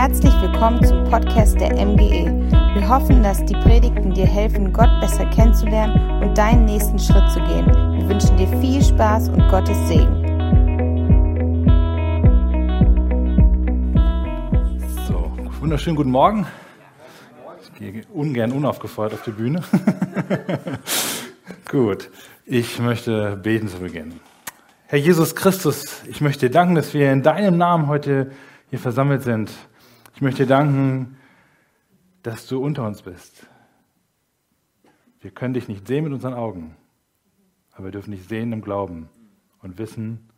Herzlich willkommen zum Podcast der MGE. Wir hoffen, dass die Predigten dir helfen, Gott besser kennenzulernen und deinen nächsten Schritt zu gehen. Wir wünschen dir viel Spaß und Gottes Segen. So, wunderschönen guten Morgen. Ich gehe ungern unaufgefordert auf die Bühne. Gut, ich möchte beten zu Beginn. Herr Jesus Christus, ich möchte dir danken, dass wir in deinem Namen heute hier versammelt sind. Ich möchte danken, dass du unter uns bist. Wir können dich nicht sehen mit unseren Augen, aber wir dürfen dich sehen im Glauben und wissen,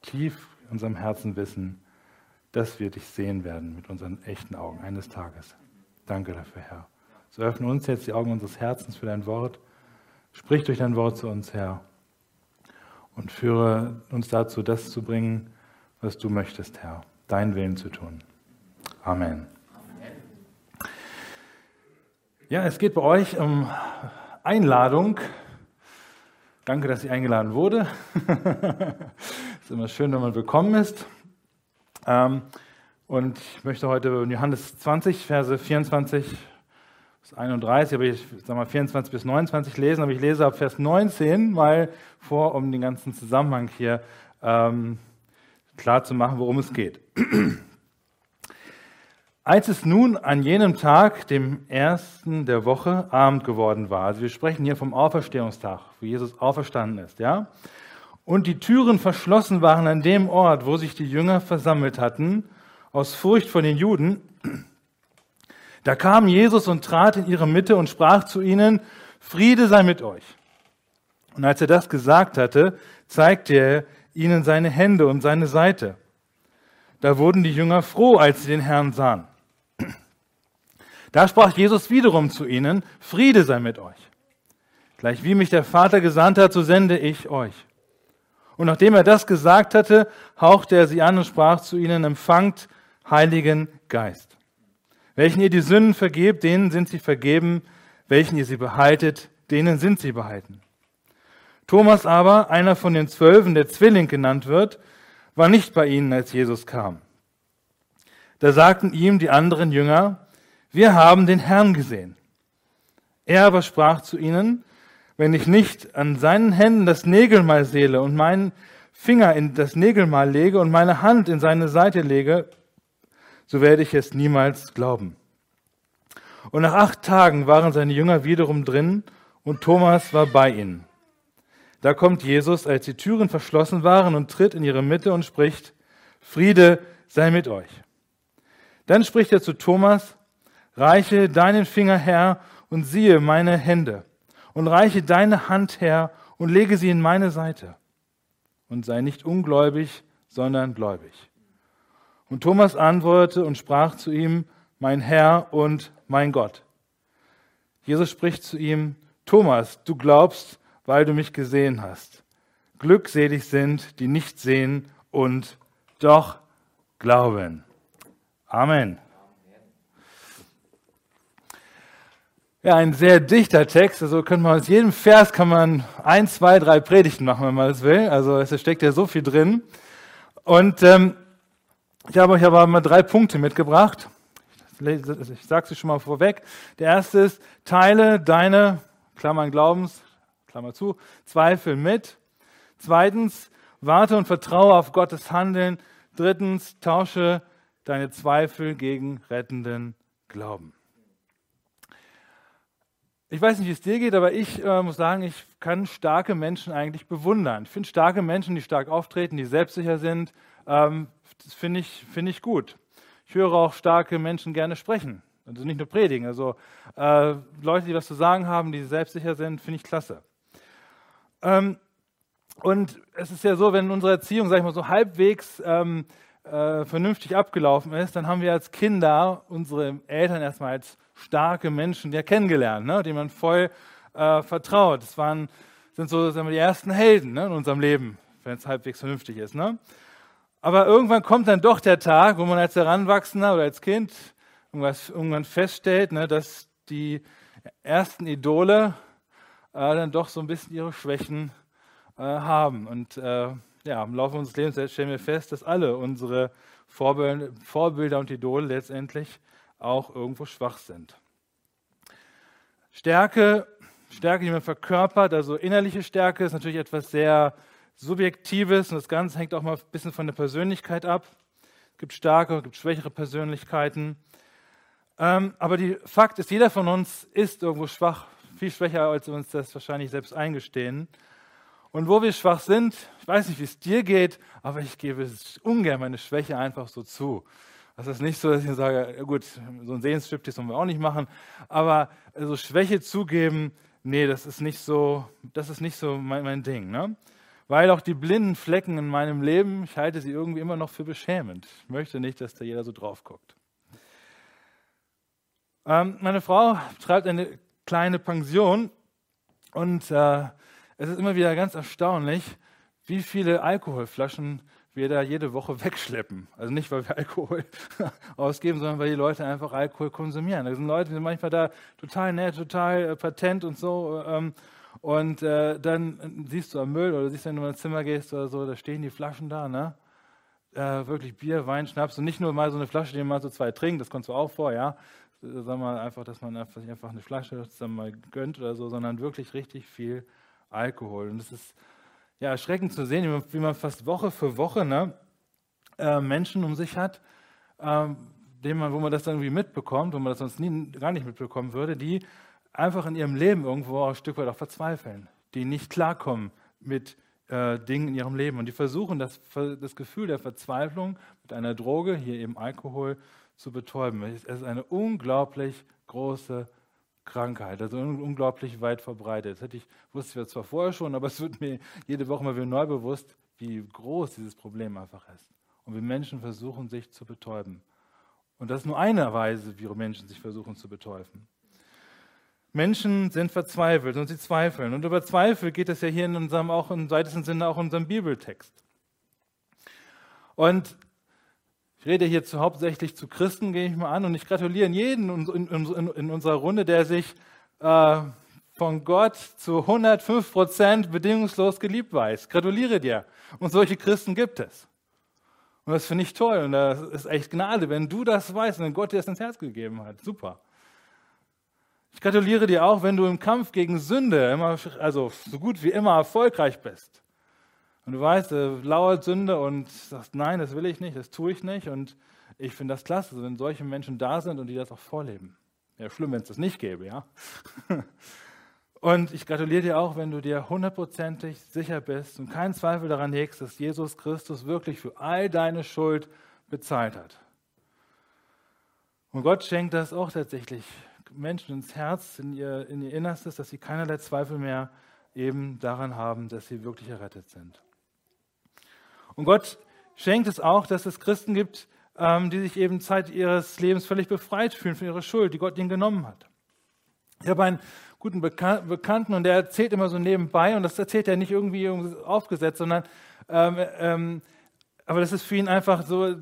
tief in unserem Herzen wissen, dass wir dich sehen werden mit unseren echten Augen eines Tages. Danke dafür, Herr. So öffne uns jetzt die Augen unseres Herzens für dein Wort. Sprich durch dein Wort zu uns, Herr und führe uns dazu, das zu bringen, was du möchtest, Herr, deinen Willen zu tun. Amen. Ja, es geht bei euch um Einladung. Danke, dass ich eingeladen wurde. ist immer schön, wenn man willkommen ist. Ähm, und ich möchte heute in Johannes 20, Verse 24 bis 31, aber ich sag mal 24 bis 29 lesen, aber ich lese ab Vers 19 mal vor, um den ganzen Zusammenhang hier ähm, klar zu machen, worum es geht. Als es nun an jenem Tag, dem ersten der Woche, Abend geworden war, also wir sprechen hier vom Auferstehungstag, wo Jesus auferstanden ist, ja, und die Türen verschlossen waren an dem Ort, wo sich die Jünger versammelt hatten, aus Furcht vor den Juden, da kam Jesus und trat in ihre Mitte und sprach zu ihnen, Friede sei mit euch. Und als er das gesagt hatte, zeigte er ihnen seine Hände und seine Seite. Da wurden die Jünger froh, als sie den Herrn sahen. Da sprach Jesus wiederum zu ihnen, Friede sei mit euch. Gleich wie mich der Vater gesandt hat, so sende ich euch. Und nachdem er das gesagt hatte, hauchte er sie an und sprach zu ihnen, empfangt Heiligen Geist. Welchen ihr die Sünden vergebt, denen sind sie vergeben. Welchen ihr sie behaltet, denen sind sie behalten. Thomas aber, einer von den Zwölfen, der Zwilling genannt wird, war nicht bei ihnen, als Jesus kam. Da sagten ihm die anderen Jünger, wir haben den Herrn gesehen. Er aber sprach zu ihnen, wenn ich nicht an seinen Händen das Nägelmal sehle und meinen Finger in das Nägelmal lege und meine Hand in seine Seite lege, so werde ich es niemals glauben. Und nach acht Tagen waren seine Jünger wiederum drin und Thomas war bei ihnen. Da kommt Jesus, als die Türen verschlossen waren, und tritt in ihre Mitte und spricht, Friede sei mit euch. Dann spricht er zu Thomas, reiche deinen Finger her und siehe meine Hände und reiche deine Hand her und lege sie in meine Seite und sei nicht ungläubig, sondern gläubig. Und Thomas antwortete und sprach zu ihm, mein Herr und mein Gott. Jesus spricht zu ihm, Thomas, du glaubst, weil du mich gesehen hast. Glückselig sind, die nicht sehen und doch glauben. Amen. Ja, ein sehr dichter Text. Also könnte man aus jedem Vers kann man ein, zwei, drei Predigten machen, wenn man das will. Also es steckt ja so viel drin. Und ähm, ich habe euch aber mal drei Punkte mitgebracht. Ich sage sie schon mal vorweg. Der erste ist, teile deine, Klammern Glaubens, Klammer zu, Zweifel mit. Zweitens, warte und vertraue auf Gottes Handeln. Drittens, tausche deine Zweifel gegen rettenden Glauben. Ich weiß nicht, wie es dir geht, aber ich äh, muss sagen, ich kann starke Menschen eigentlich bewundern. Ich finde starke Menschen, die stark auftreten, die selbstsicher sind, ähm, das finde ich, find ich gut. Ich höre auch starke Menschen gerne sprechen. Also nicht nur predigen. Also äh, Leute, die was zu sagen haben, die selbstsicher sind, finde ich klasse. Ähm, und es ist ja so, wenn unsere Erziehung, sag ich mal, so halbwegs ähm, äh, vernünftig abgelaufen ist, dann haben wir als Kinder unsere Eltern erstmal als starke Menschen ja kennengelernt, ne, denen man voll äh, vertraut. Das waren, sind so sagen wir, die ersten Helden ne, in unserem Leben, wenn es halbwegs vernünftig ist. Ne? Aber irgendwann kommt dann doch der Tag, wo man als Heranwachsender oder als Kind irgendwann feststellt, ne, dass die ersten Idole äh, dann doch so ein bisschen ihre Schwächen äh, haben. Und äh, ja, im Laufe unseres Lebens stellen wir fest, dass alle unsere Vorbilder und Idole letztendlich auch irgendwo schwach sind. Stärke, Stärke, die man verkörpert, also innerliche Stärke, ist natürlich etwas sehr Subjektives und das Ganze hängt auch mal ein bisschen von der Persönlichkeit ab. Es gibt starke, es gibt schwächere Persönlichkeiten. Ähm, aber die Fakt ist, jeder von uns ist irgendwo schwach, viel schwächer, als wir uns das wahrscheinlich selbst eingestehen. Und wo wir schwach sind, ich weiß nicht, wie es dir geht, aber ich gebe ungern meine Schwäche einfach so zu. Das ist nicht so, dass ich sage, gut, so ein Sehensstriptease sollen wir auch nicht machen, aber so also Schwäche zugeben, nee, das ist nicht so, das ist nicht so mein, mein Ding. Ne? Weil auch die blinden Flecken in meinem Leben, ich halte sie irgendwie immer noch für beschämend. Ich möchte nicht, dass da jeder so drauf guckt. Ähm, meine Frau betreibt eine kleine Pension und äh, es ist immer wieder ganz erstaunlich, wie viele Alkoholflaschen wir da jede Woche wegschleppen. Also nicht, weil wir Alkohol ausgeben, sondern weil die Leute einfach Alkohol konsumieren. Da sind Leute, die sind manchmal da total nett, total äh, patent und so. Ähm, und äh, dann siehst du am Müll oder siehst, wenn du in ein Zimmer gehst oder so, da stehen die Flaschen da, ne? Äh, wirklich Bier, Wein, Schnaps und nicht nur mal so eine Flasche, die man mal so zwei trinkt, das kommt so auch vor, ja. Sagen wir einfach, dass man einfach, einfach eine Flasche zusammen mal gönnt oder so, sondern wirklich richtig viel Alkohol. Und es ist ja, erschreckend zu sehen, wie man, fast Woche für Woche ne, äh, Menschen um sich hat, äh, dem man, wo man das dann irgendwie mitbekommt, wo man das sonst nie, gar nicht mitbekommen würde, die einfach in ihrem Leben irgendwo auch ein Stück weit auch verzweifeln, die nicht klarkommen mit äh, Dingen in ihrem Leben und die versuchen, das, das Gefühl der Verzweiflung mit einer Droge, hier eben Alkohol, zu betäuben. Es ist eine unglaublich große Krankheit, also unglaublich weit verbreitet. Das hätte ich, wusste ich zwar vorher schon, aber es wird mir jede Woche mal wieder neu bewusst, wie groß dieses Problem einfach ist. Und wie Menschen versuchen, sich zu betäuben. Und das ist nur eine Weise, wie Menschen sich versuchen zu betäuben. Menschen sind verzweifelt und sie zweifeln. Und über Zweifel geht es ja hier in unserem, auch im weitesten Sinne auch in unserem Bibeltext. Und rede hier hauptsächlich zu Christen, gehe ich mal an, und ich gratuliere jeden in, in, in unserer Runde, der sich äh, von Gott zu 105 Prozent bedingungslos geliebt weiß. Gratuliere dir. Und solche Christen gibt es. Und das finde ich toll. Und das ist echt Gnade, wenn du das weißt und wenn Gott dir das ins Herz gegeben hat. Super. Ich gratuliere dir auch, wenn du im Kampf gegen Sünde immer, also so gut wie immer erfolgreich bist. Und du weißt, äh, lauert Sünde und sagst, nein, das will ich nicht, das tue ich nicht. Und ich finde das klasse, wenn solche Menschen da sind und die das auch vorleben. Wäre schlimm, wenn es das nicht gäbe, ja. Und ich gratuliere dir auch, wenn du dir hundertprozentig sicher bist und keinen Zweifel daran hegst, dass Jesus Christus wirklich für all deine Schuld bezahlt hat. Und Gott schenkt das auch tatsächlich Menschen ins Herz, in ihr, in ihr Innerstes, dass sie keinerlei Zweifel mehr eben daran haben, dass sie wirklich errettet sind. Und Gott schenkt es auch, dass es Christen gibt, ähm, die sich eben Zeit ihres Lebens völlig befreit fühlen von ihrer Schuld, die Gott ihnen genommen hat. Ich habe einen guten Bekannten und der erzählt immer so nebenbei, und das erzählt er nicht irgendwie aufgesetzt, sondern, ähm, ähm, aber das ist für ihn einfach so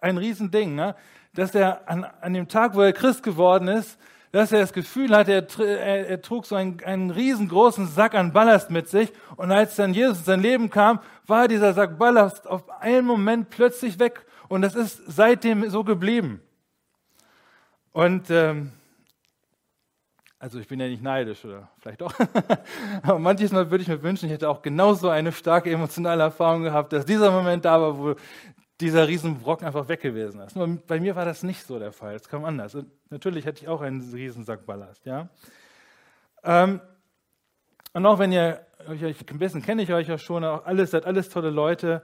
ein Riesending, ne? dass er an, an dem Tag, wo er Christ geworden ist, dass er das Gefühl hatte, er, er, er trug so einen, einen, riesengroßen Sack an Ballast mit sich. Und als dann Jesus in sein Leben kam, war dieser Sack Ballast auf einen Moment plötzlich weg. Und das ist seitdem so geblieben. Und ähm, also ich bin ja nicht neidisch oder vielleicht doch. Aber manches Mal würde ich mir wünschen, ich hätte auch genauso eine starke emotionale Erfahrung gehabt, dass dieser Moment da war, wo dieser Riesenbrocken einfach weg gewesen ist. Nur bei mir war das nicht so der Fall. Es kam anders. Und natürlich hätte ich auch einen Riesensack Ballast. Ja? Ähm, und auch wenn ihr euch, ein bisschen kenne ich euch ja schon, auch alles, seid alles tolle Leute.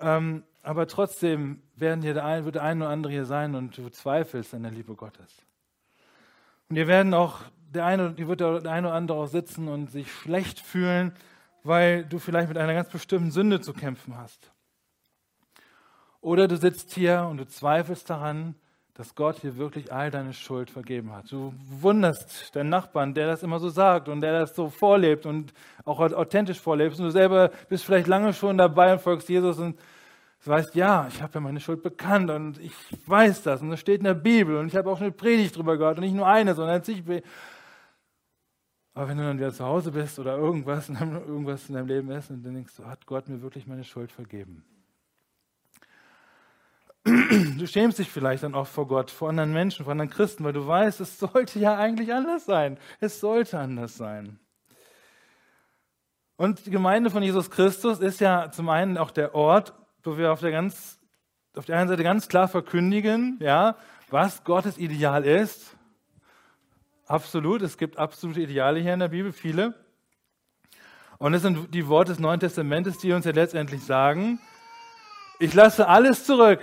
Ähm, aber trotzdem werden hier der ein, wird der eine oder andere hier sein und du zweifelst an der Liebe Gottes. Und ihr werden auch, der eine, die wird der eine oder andere auch sitzen und sich schlecht fühlen, weil du vielleicht mit einer ganz bestimmten Sünde zu kämpfen hast. Oder du sitzt hier und du zweifelst daran, dass Gott dir wirklich all deine Schuld vergeben hat. Du wunderst deinen Nachbarn, der das immer so sagt und der das so vorlebt und auch authentisch vorlebt. Und du selber bist vielleicht lange schon dabei und folgst Jesus und weißt, ja, ich habe ja meine Schuld bekannt und ich weiß das und das steht in der Bibel und ich habe auch eine Predigt drüber gehört und nicht nur eine, sondern zig. Aber wenn du dann wieder zu Hause bist oder irgendwas in deinem, irgendwas in deinem Leben ist und dann denkst du, hat Gott mir wirklich meine Schuld vergeben? Du schämst dich vielleicht dann auch vor Gott, vor anderen Menschen, vor anderen Christen, weil du weißt, es sollte ja eigentlich anders sein. Es sollte anders sein. Und die Gemeinde von Jesus Christus ist ja zum einen auch der Ort, wo wir auf der, ganz, auf der einen Seite ganz klar verkündigen, ja, was Gottes Ideal ist. Absolut, es gibt absolute Ideale hier in der Bibel, viele. Und es sind die Worte des Neuen Testamentes, die uns ja letztendlich sagen, ich lasse alles zurück,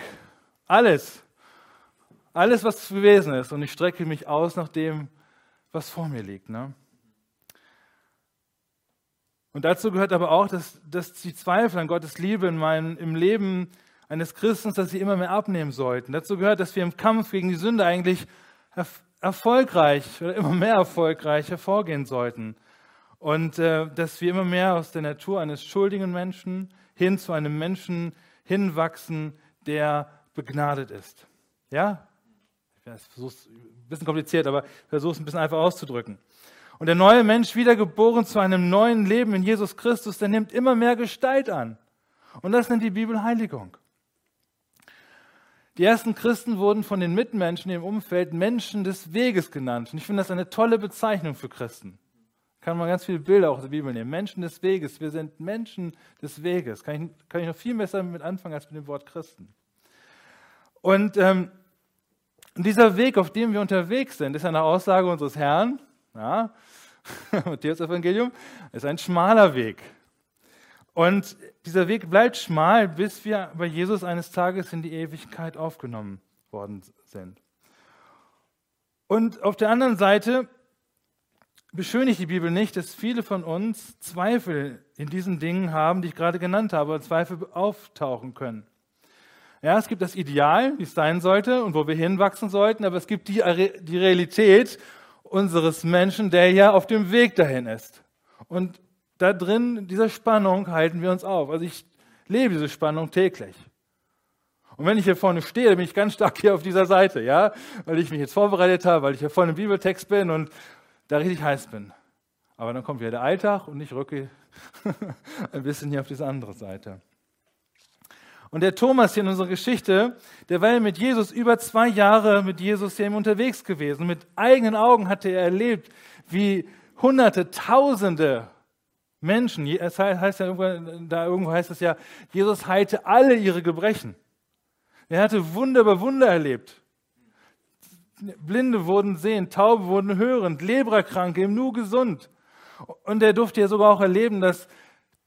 alles, alles, was gewesen ist, und ich strecke mich aus nach dem, was vor mir liegt. Ne? Und dazu gehört aber auch, dass, dass die Zweifel an Gottes Liebe in meinem, im Leben eines Christens, dass sie immer mehr abnehmen sollten. Dazu gehört, dass wir im Kampf gegen die Sünde eigentlich erfolgreich oder immer mehr erfolgreich hervorgehen sollten. Und äh, dass wir immer mehr aus der Natur eines schuldigen Menschen hin zu einem Menschen hinwachsen, der begnadet ist. Ja? Ich versuche es ein bisschen kompliziert, aber versuche es ein bisschen einfach auszudrücken. Und der neue Mensch, wiedergeboren zu einem neuen Leben in Jesus Christus, der nimmt immer mehr Gestalt an. Und das nennt die Bibel Heiligung. Die ersten Christen wurden von den Mitmenschen im Umfeld Menschen des Weges genannt. Und ich finde das eine tolle Bezeichnung für Christen. Kann man ganz viele Bilder auch aus der Bibel nehmen. Menschen des Weges. Wir sind Menschen des Weges. Kann ich, kann ich noch viel besser mit anfangen als mit dem Wort Christen. Und ähm, dieser Weg, auf dem wir unterwegs sind, ist eine Aussage unseres Herrn. Ja, Matthäus Evangelium ist ein schmaler Weg. Und dieser Weg bleibt schmal, bis wir bei Jesus eines Tages in die Ewigkeit aufgenommen worden sind. Und auf der anderen Seite beschönigt die Bibel nicht, dass viele von uns Zweifel in diesen Dingen haben, die ich gerade genannt habe, Zweifel auftauchen können. Ja, es gibt das Ideal, wie es sein sollte und wo wir hinwachsen sollten, aber es gibt die, die Realität unseres Menschen, der ja auf dem Weg dahin ist. Und da drin, dieser Spannung, halten wir uns auf. Also ich lebe diese Spannung täglich. Und wenn ich hier vorne stehe, dann bin ich ganz stark hier auf dieser Seite, ja, weil ich mich jetzt vorbereitet habe, weil ich hier vorne im Bibeltext bin und da richtig heiß bin. Aber dann kommt wieder der Alltag und ich rücke ein bisschen hier auf diese andere Seite. Und der Thomas hier in unserer Geschichte, der war ja mit Jesus über zwei Jahre mit Jesus hier unterwegs gewesen. Mit eigenen Augen hatte er erlebt, wie Hunderte, Tausende Menschen, es heißt ja irgendwo, da irgendwo heißt es ja, Jesus heilte alle ihre Gebrechen. Er hatte Wunder über Wunder erlebt. Blinde wurden sehend, Taube wurden hörend, Leberkranke im Nu gesund. Und er durfte ja sogar auch erleben, dass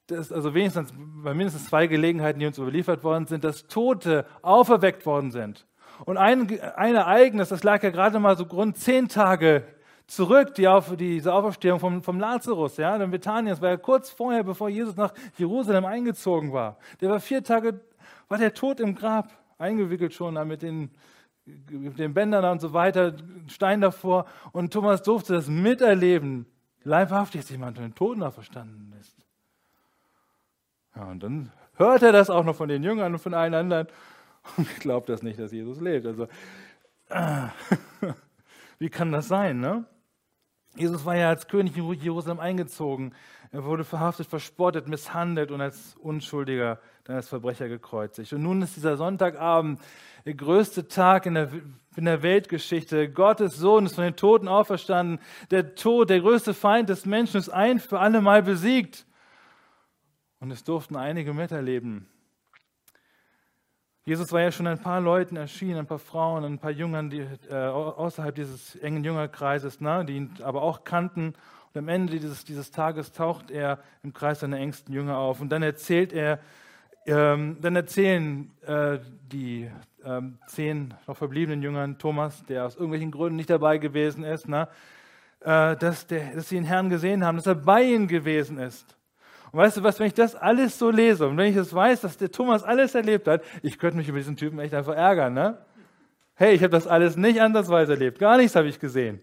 dass, also wenigstens bei mindestens zwei Gelegenheiten, die uns überliefert worden sind, dass Tote auferweckt worden sind. Und ein, ein Ereignis, das lag ja gerade mal so rund zehn Tage zurück, die auf, diese Auferstehung vom, vom Lazarus, ja, in Bethanien, das war ja kurz vorher, bevor Jesus nach Jerusalem eingezogen war. Der war vier Tage, war der tot im Grab, eingewickelt schon mit den, mit den Bändern und so weiter, Stein davor. Und Thomas durfte das miterleben, leibhaftig, dass jemand von den Toten auferstanden ist. Ja, und dann hört er das auch noch von den Jüngern und von allen anderen und glaubt das nicht, dass Jesus lebt. Also, äh, wie kann das sein? Ne? Jesus war ja als König in Jerusalem eingezogen. Er wurde verhaftet, verspottet, misshandelt und als Unschuldiger dann als Verbrecher gekreuzigt. Und nun ist dieser Sonntagabend der größte Tag in der, in der Weltgeschichte. Gottes Sohn ist von den Toten auferstanden. Der Tod, der größte Feind des Menschen, ist ein für alle Mal besiegt. Und es durften einige miterleben. Jesus war ja schon ein paar Leuten erschienen, ein paar Frauen, ein paar Jüngern, die äh, außerhalb dieses engen Jüngerkreises, ne, die ihn aber auch kannten. Und am Ende dieses, dieses Tages taucht er im Kreis seiner engsten Jünger auf. Und dann erzählt er, ähm, dann erzählen äh, die ähm, zehn noch verbliebenen Jüngern, Thomas, der aus irgendwelchen Gründen nicht dabei gewesen ist, ne, äh, dass, der, dass sie den Herrn gesehen haben, dass er bei ihnen gewesen ist. Und weißt du was, wenn ich das alles so lese und wenn ich das weiß, dass der Thomas alles erlebt hat, ich könnte mich über diesen Typen echt einfach ärgern, ne? Hey, ich habe das alles nicht ansatzweise erlebt. Gar nichts habe ich gesehen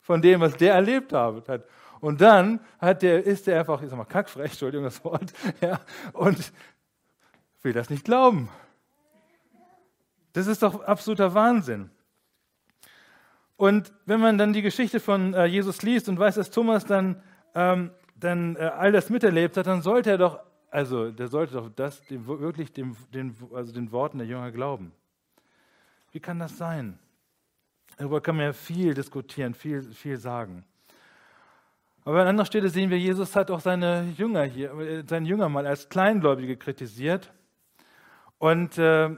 von dem, was der erlebt hat. Und dann hat der, ist der einfach, ich sag mal, kackfrech, Entschuldigung das Wort, ja, und will das nicht glauben. Das ist doch absoluter Wahnsinn. Und wenn man dann die Geschichte von äh, Jesus liest und weiß, dass Thomas dann ähm, dann äh, all das miterlebt hat, dann sollte er doch, also der sollte doch das dem, wirklich dem, den, also den Worten der Jünger glauben. Wie kann das sein? Darüber kann man ja viel diskutieren, viel, viel sagen. Aber an anderer Stelle sehen wir, Jesus hat auch seine Jünger hier, äh, seine Jünger mal als Kleingläubige kritisiert. Und äh,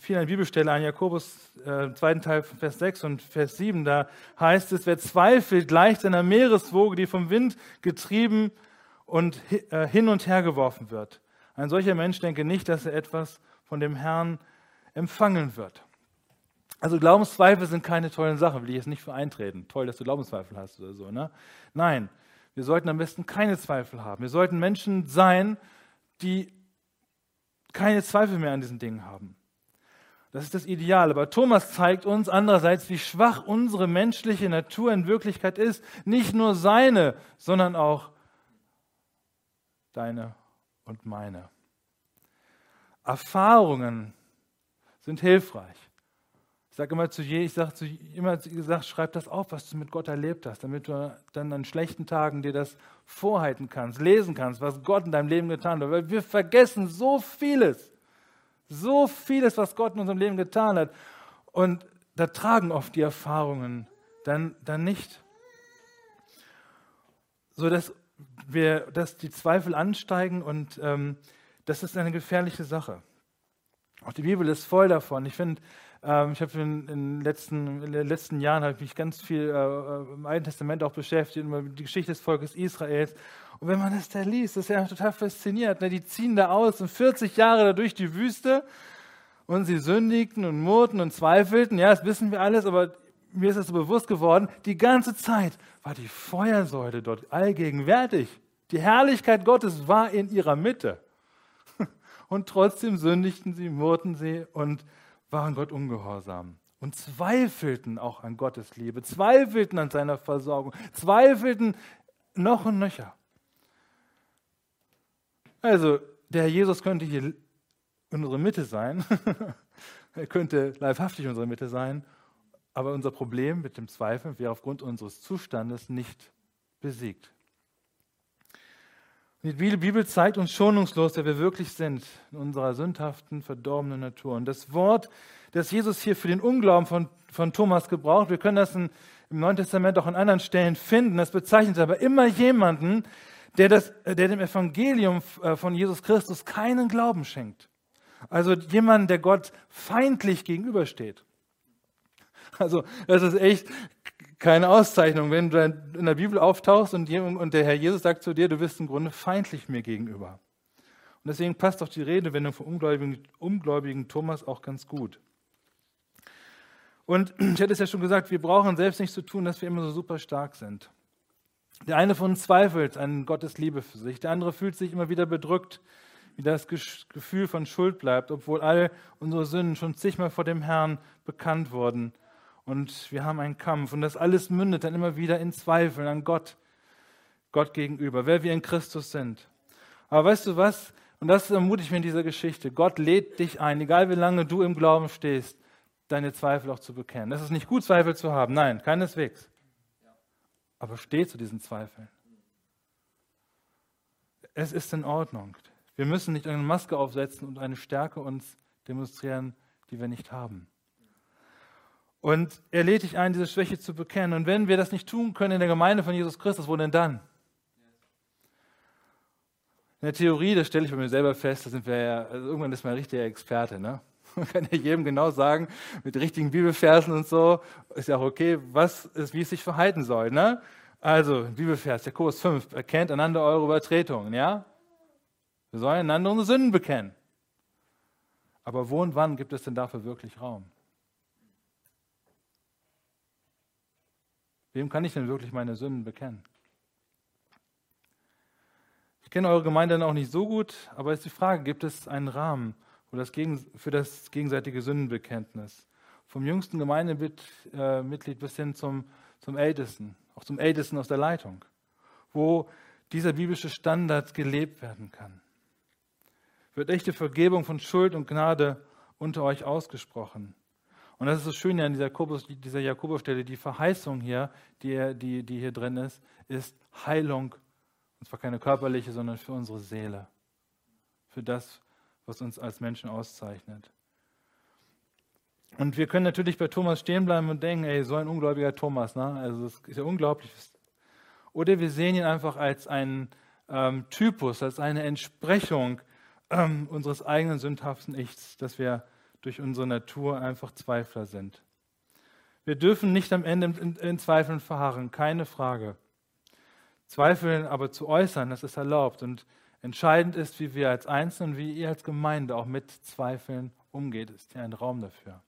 fiel eine Bibelstelle an Jakobus, äh, zweiten Teil, Vers 6 und Vers 7, da heißt es, wer zweifelt, gleicht einer Meereswoge, die vom Wind getrieben und äh, hin und her geworfen wird. Ein solcher Mensch denke nicht, dass er etwas von dem Herrn empfangen wird. Also Glaubenszweifel sind keine tollen Sachen, will ich jetzt nicht für eintreten. Toll, dass du Glaubenszweifel hast oder so. Ne? Nein, wir sollten am besten keine Zweifel haben. Wir sollten Menschen sein, die keine Zweifel mehr an diesen Dingen haben. Das ist das Ideal. Aber Thomas zeigt uns andererseits, wie schwach unsere menschliche Natur in Wirklichkeit ist. Nicht nur seine, sondern auch deine und meine. Erfahrungen sind hilfreich. Ich sage immer zu je, ich sage zu immer gesagt, schreib das auf, was du mit Gott erlebt hast, damit du dann an schlechten Tagen dir das vorhalten kannst, lesen kannst, was Gott in deinem Leben getan hat. Weil wir vergessen so vieles. So vieles, was Gott in unserem Leben getan hat. Und da tragen oft die Erfahrungen dann, dann nicht. So dass, wir, dass die Zweifel ansteigen und ähm, das ist eine gefährliche Sache. Auch die Bibel ist voll davon. Ich finde, ähm, ich habe in, in, letzten, in den letzten Jahren habe ich mich ganz viel äh, im Alten Testament auch beschäftigt, über die Geschichte des Volkes Israels. Und wenn man das da liest, das ist ja total faszinierend. Ne? Die ziehen da aus und 40 Jahre da durch die Wüste und sie sündigten und murrten und zweifelten. Ja, das wissen wir alles, aber mir ist das so bewusst geworden, die ganze Zeit war die Feuersäule dort allgegenwärtig. Die Herrlichkeit Gottes war in ihrer Mitte. Und trotzdem sündigten sie, murrten sie und waren Gott ungehorsam und zweifelten auch an Gottes Liebe, zweifelten an seiner Versorgung, zweifelten noch und nöcher. Also, der Herr Jesus könnte hier in unserer Mitte sein, er könnte leibhaftig in unserer Mitte sein, aber unser Problem mit dem Zweifeln wäre aufgrund unseres Zustandes nicht besiegt. Die Bibel zeigt uns schonungslos, wer wir wirklich sind in unserer sündhaften, verdorbenen Natur. Und das Wort, das Jesus hier für den Unglauben von, von Thomas gebraucht, wir können das in, im Neuen Testament auch an anderen Stellen finden, das bezeichnet aber immer jemanden, der, das, der dem Evangelium äh, von Jesus Christus keinen Glauben schenkt. Also jemand, der Gott feindlich gegenübersteht. Also das ist echt keine Auszeichnung, wenn du in der Bibel auftauchst und, der Herr Jesus sagt zu dir, du bist im Grunde feindlich mir gegenüber. Und deswegen passt auch die Redewendung vom ungläubigen, ungläubigen Thomas auch ganz gut. Und ich hatte es ja schon gesagt, wir brauchen selbst nicht zu tun, dass wir immer so super stark sind. Der eine von uns zweifelt an Gottes Liebe für sich, der andere fühlt sich immer wieder bedrückt, wie das Gefühl von Schuld bleibt, obwohl all unsere Sünden schon zigmal vor dem Herrn bekannt wurden und wir haben einen Kampf und das alles mündet dann immer wieder in Zweifel an Gott, Gott gegenüber, wer wir in Christus sind. Aber weißt du was? Und das ermutigt mich in dieser Geschichte. Gott lädt dich ein, egal wie lange du im Glauben stehst, deine Zweifel auch zu bekennen. Das ist nicht gut, Zweifel zu haben. Nein, keineswegs. Aber steh zu diesen Zweifeln. Es ist in Ordnung. Wir müssen nicht eine Maske aufsetzen und eine Stärke uns demonstrieren, die wir nicht haben. Und er lädt dich ein, diese Schwäche zu bekennen. Und wenn wir das nicht tun können in der Gemeinde von Jesus Christus, wo denn dann? In der Theorie, das stelle ich bei mir selber fest, da sind wir ja, also irgendwann ist man ein richtiger Experte. Ne? Man kann ja jedem genau sagen, mit richtigen Bibelversen und so, ist ja auch okay, was ist, wie es sich verhalten soll. Ne? Also, Bibelvers, der Kurs 5, erkennt einander eure Übertretungen, ja? Wir sollen einander unsere Sünden bekennen. Aber wo und wann gibt es denn dafür wirklich Raum? Wem kann ich denn wirklich meine Sünden bekennen? Ich kenne eure Gemeinde dann auch nicht so gut, aber ist die Frage, gibt es einen Rahmen für das gegenseitige Sündenbekenntnis? Vom jüngsten Gemeindemitglied bis hin zum, zum Ältesten, auch zum Ältesten aus der Leitung, wo dieser biblische Standard gelebt werden kann. Wird echte Vergebung von Schuld und Gnade unter euch ausgesprochen? Und das ist das Schöne an dieser, Jakobus, dieser Jakobusstelle, die Verheißung hier, die, die, die hier drin ist, ist Heilung. Und zwar keine körperliche, sondern für unsere Seele. Für das, was uns als Menschen auszeichnet. Und wir können natürlich bei Thomas stehen bleiben und denken, ey, so ein ungläubiger Thomas, ne? Also das ist ja unglaublich. Oder wir sehen ihn einfach als einen ähm, Typus, als eine Entsprechung ähm, unseres eigenen sündhaften Ichs, dass wir durch unsere Natur einfach Zweifler sind. Wir dürfen nicht am Ende in, Zweifeln verharren, keine Frage. Zweifeln aber zu äußern, das ist erlaubt. Und entscheidend ist, wie wir als Einzelne und wie ihr als Gemeinde auch mit Zweifeln umgeht. Ist hier ein Raum dafür.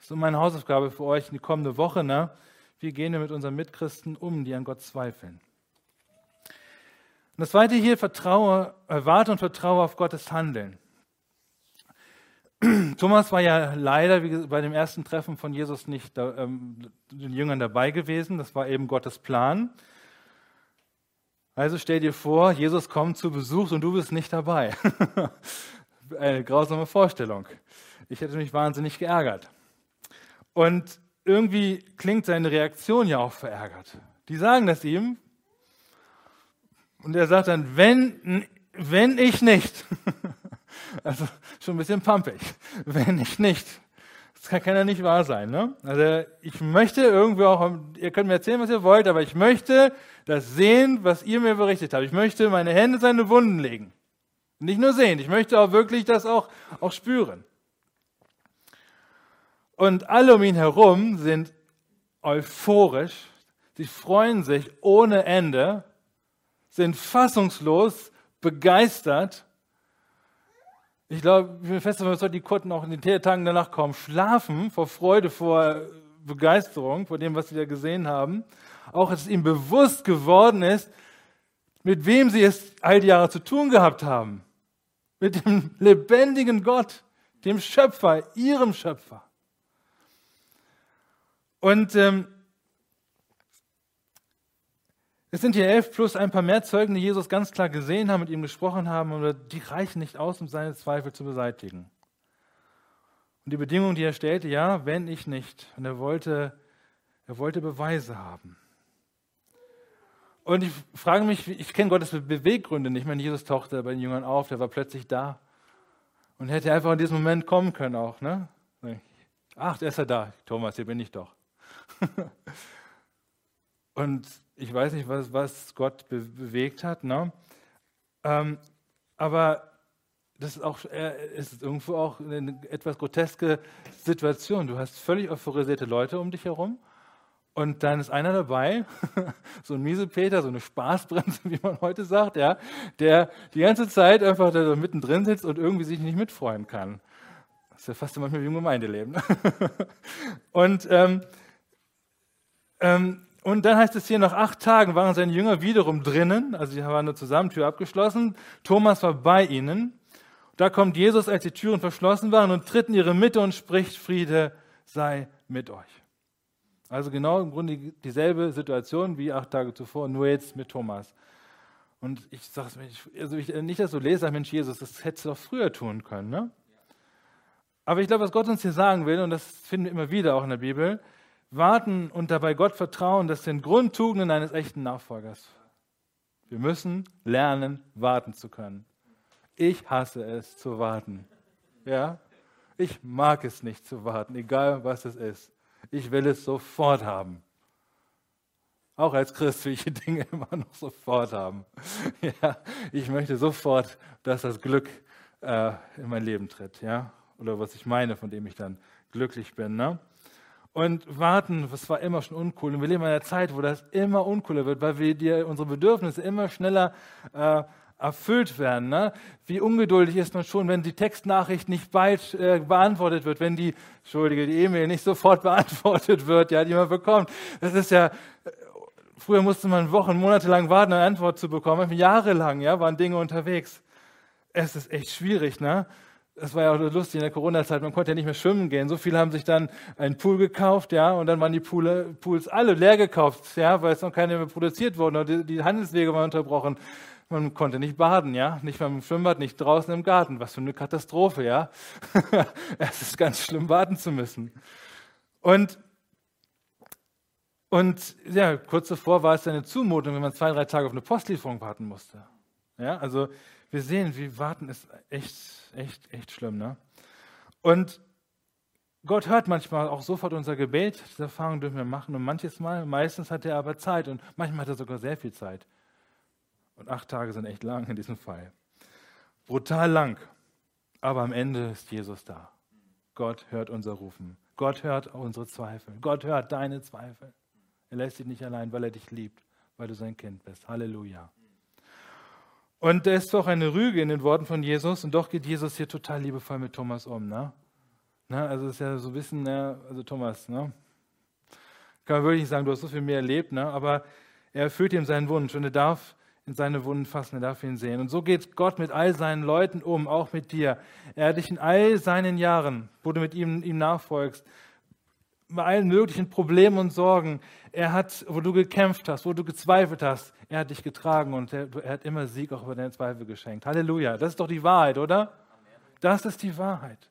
Ist meine Hausaufgabe für euch in die kommende Woche. Ne? Wie gehen wir mit unseren Mitchristen um, die an Gott zweifeln? Und das zweite hier, vertraue, erwarte und vertraue auf Gottes Handeln. Thomas war ja leider bei dem ersten Treffen von Jesus nicht ähm, den Jüngern dabei gewesen. Das war eben Gottes Plan. Also stell dir vor, Jesus kommt zu Besuch und du bist nicht dabei. Eine grausame Vorstellung. Ich hätte mich wahnsinnig geärgert. Und irgendwie klingt seine Reaktion ja auch verärgert. Die sagen das ihm. Und er sagt dann, wenn, wenn ich nicht. Also schon ein bisschen pumpig. Wenn ich nicht. Das kann, kann ja nicht wahr sein. Ne? Also ich möchte irgendwie auch, ihr könnt mir erzählen, was ihr wollt, aber ich möchte das sehen, was ihr mir berichtet habt. Ich möchte meine Hände seine Wunden legen. Nicht nur sehen, ich möchte auch wirklich das auch, auch spüren. Und alle um ihn herum sind euphorisch, sie freuen sich ohne Ende, sind fassungslos, begeistert. Ich glaube, ich bin fest davon überzeugt, die konnten auch in den Tagen danach kaum schlafen vor Freude, vor Begeisterung, vor dem, was sie da gesehen haben. Auch, dass es ihnen bewusst geworden ist, mit wem sie es all die Jahre zu tun gehabt haben. Mit dem lebendigen Gott, dem Schöpfer, ihrem Schöpfer. Und ähm, es sind hier elf plus ein paar mehr Zeugen, die Jesus ganz klar gesehen haben, mit ihm gesprochen haben, aber die reichen nicht aus, um seine Zweifel zu beseitigen. Und die Bedingung, die er stellte, ja, wenn ich nicht. Und er wollte, er wollte Beweise haben. Und ich frage mich, ich kenne Gottes Beweggründe nicht. Ich meine, Jesus tauchte bei den Jüngern auf, der war plötzlich da. Und hätte einfach in diesem Moment kommen können auch. Ne? Ach, der ist ja da. Thomas, hier bin ich doch. und ich weiß nicht, was, was Gott be bewegt hat, ne? Ähm, aber das ist auch äh, ist irgendwo auch eine etwas groteske Situation. Du hast völlig euphorisierte Leute um dich herum und dann ist einer dabei, so ein Miesepeter, so eine Spaßbremse, wie man heute sagt, ja, der die ganze Zeit einfach da so mittendrin sitzt und irgendwie sich nicht mitfreuen kann. Das ist ja fast immer wie im Gemeindeleben. und ähm, ähm, und dann heißt es hier, nach acht Tagen waren seine Jünger wiederum drinnen, also sie waren nur zusammen, Tür abgeschlossen. Thomas war bei ihnen. Da kommt Jesus, als die Türen verschlossen waren, und tritt in ihre Mitte und spricht, Friede sei mit euch. Also genau im Grunde dieselbe Situation wie acht Tage zuvor, nur jetzt mit Thomas. Und ich sage es also ich, nicht, dass du lese, Mensch, Jesus, das hättest du doch früher tun können. Ne? Aber ich glaube, was Gott uns hier sagen will, und das finden wir immer wieder auch in der Bibel, warten und dabei Gott vertrauen, das sind Grundtugenden eines echten Nachfolgers. Wir müssen lernen, warten zu können. Ich hasse es zu warten. Ja? Ich mag es nicht zu warten, egal was es ist. Ich will es sofort haben. Auch als Christ will ich die Dinge immer noch sofort haben. Ja, ich möchte sofort, dass das Glück äh, in mein Leben tritt. Ja? Oder was ich meine, von dem ich dann glücklich bin. Ne? Und warten, das war immer schon uncool. Und wir leben in einer Zeit, wo das immer uncooler wird, weil wir dir unsere Bedürfnisse immer schneller äh, erfüllt werden. Ne? Wie ungeduldig ist man schon, wenn die Textnachricht nicht bald äh, beantwortet wird, wenn die, Entschuldige, die E-Mail nicht sofort beantwortet wird, ja, die man bekommt. Das ist ja, früher musste man Wochen, Monate lang warten, eine Antwort zu bekommen. Jahrelang, ja, waren Dinge unterwegs. Es ist echt schwierig, ne? Das war ja auch lustig in der Corona-Zeit, man konnte ja nicht mehr schwimmen gehen. So viele haben sich dann einen Pool gekauft, ja, und dann waren die Poole, Pools alle leer gekauft, ja, weil es noch keine mehr produziert wurden oder die, die Handelswege waren unterbrochen. Man konnte nicht baden, ja, nicht mal im Schwimmbad, nicht draußen im Garten. Was für eine Katastrophe, ja. es ist ganz schlimm, warten zu müssen. Und und ja, kurz zuvor war es eine Zumutung, wenn man zwei, drei Tage auf eine Postlieferung warten musste. Ja, also wir sehen, wie warten ist echt, echt, echt schlimm. Ne? Und Gott hört manchmal auch sofort unser Gebet, diese Erfahrung dürfen wir machen und manches Mal, meistens hat er aber Zeit und manchmal hat er sogar sehr viel Zeit. Und acht Tage sind echt lang in diesem Fall. Brutal lang. Aber am Ende ist Jesus da. Gott hört unser Rufen. Gott hört unsere Zweifel. Gott hört deine Zweifel. Er lässt dich nicht allein, weil er dich liebt, weil du sein Kind bist. Halleluja. Und da ist doch eine Rüge in den Worten von Jesus und doch geht Jesus hier total liebevoll mit Thomas um. Ne? Ne? Also ist ja so bisschen, ne? also Thomas, ne? kann man wirklich nicht sagen, du hast so viel mehr erlebt, ne? aber er erfüllt ihm seinen Wunsch und er darf in seine Wunden fassen, er darf ihn sehen. Und so geht Gott mit all seinen Leuten um, auch mit dir. Er hat dich in all seinen Jahren, wo du mit ihm, ihm nachfolgst, bei allen möglichen Problemen und Sorgen, er hat, wo du gekämpft hast, wo du gezweifelt hast, er hat dich getragen und er, er hat immer Sieg auch über deine Zweifel geschenkt. Halleluja. Das ist doch die Wahrheit, oder? Das ist die Wahrheit.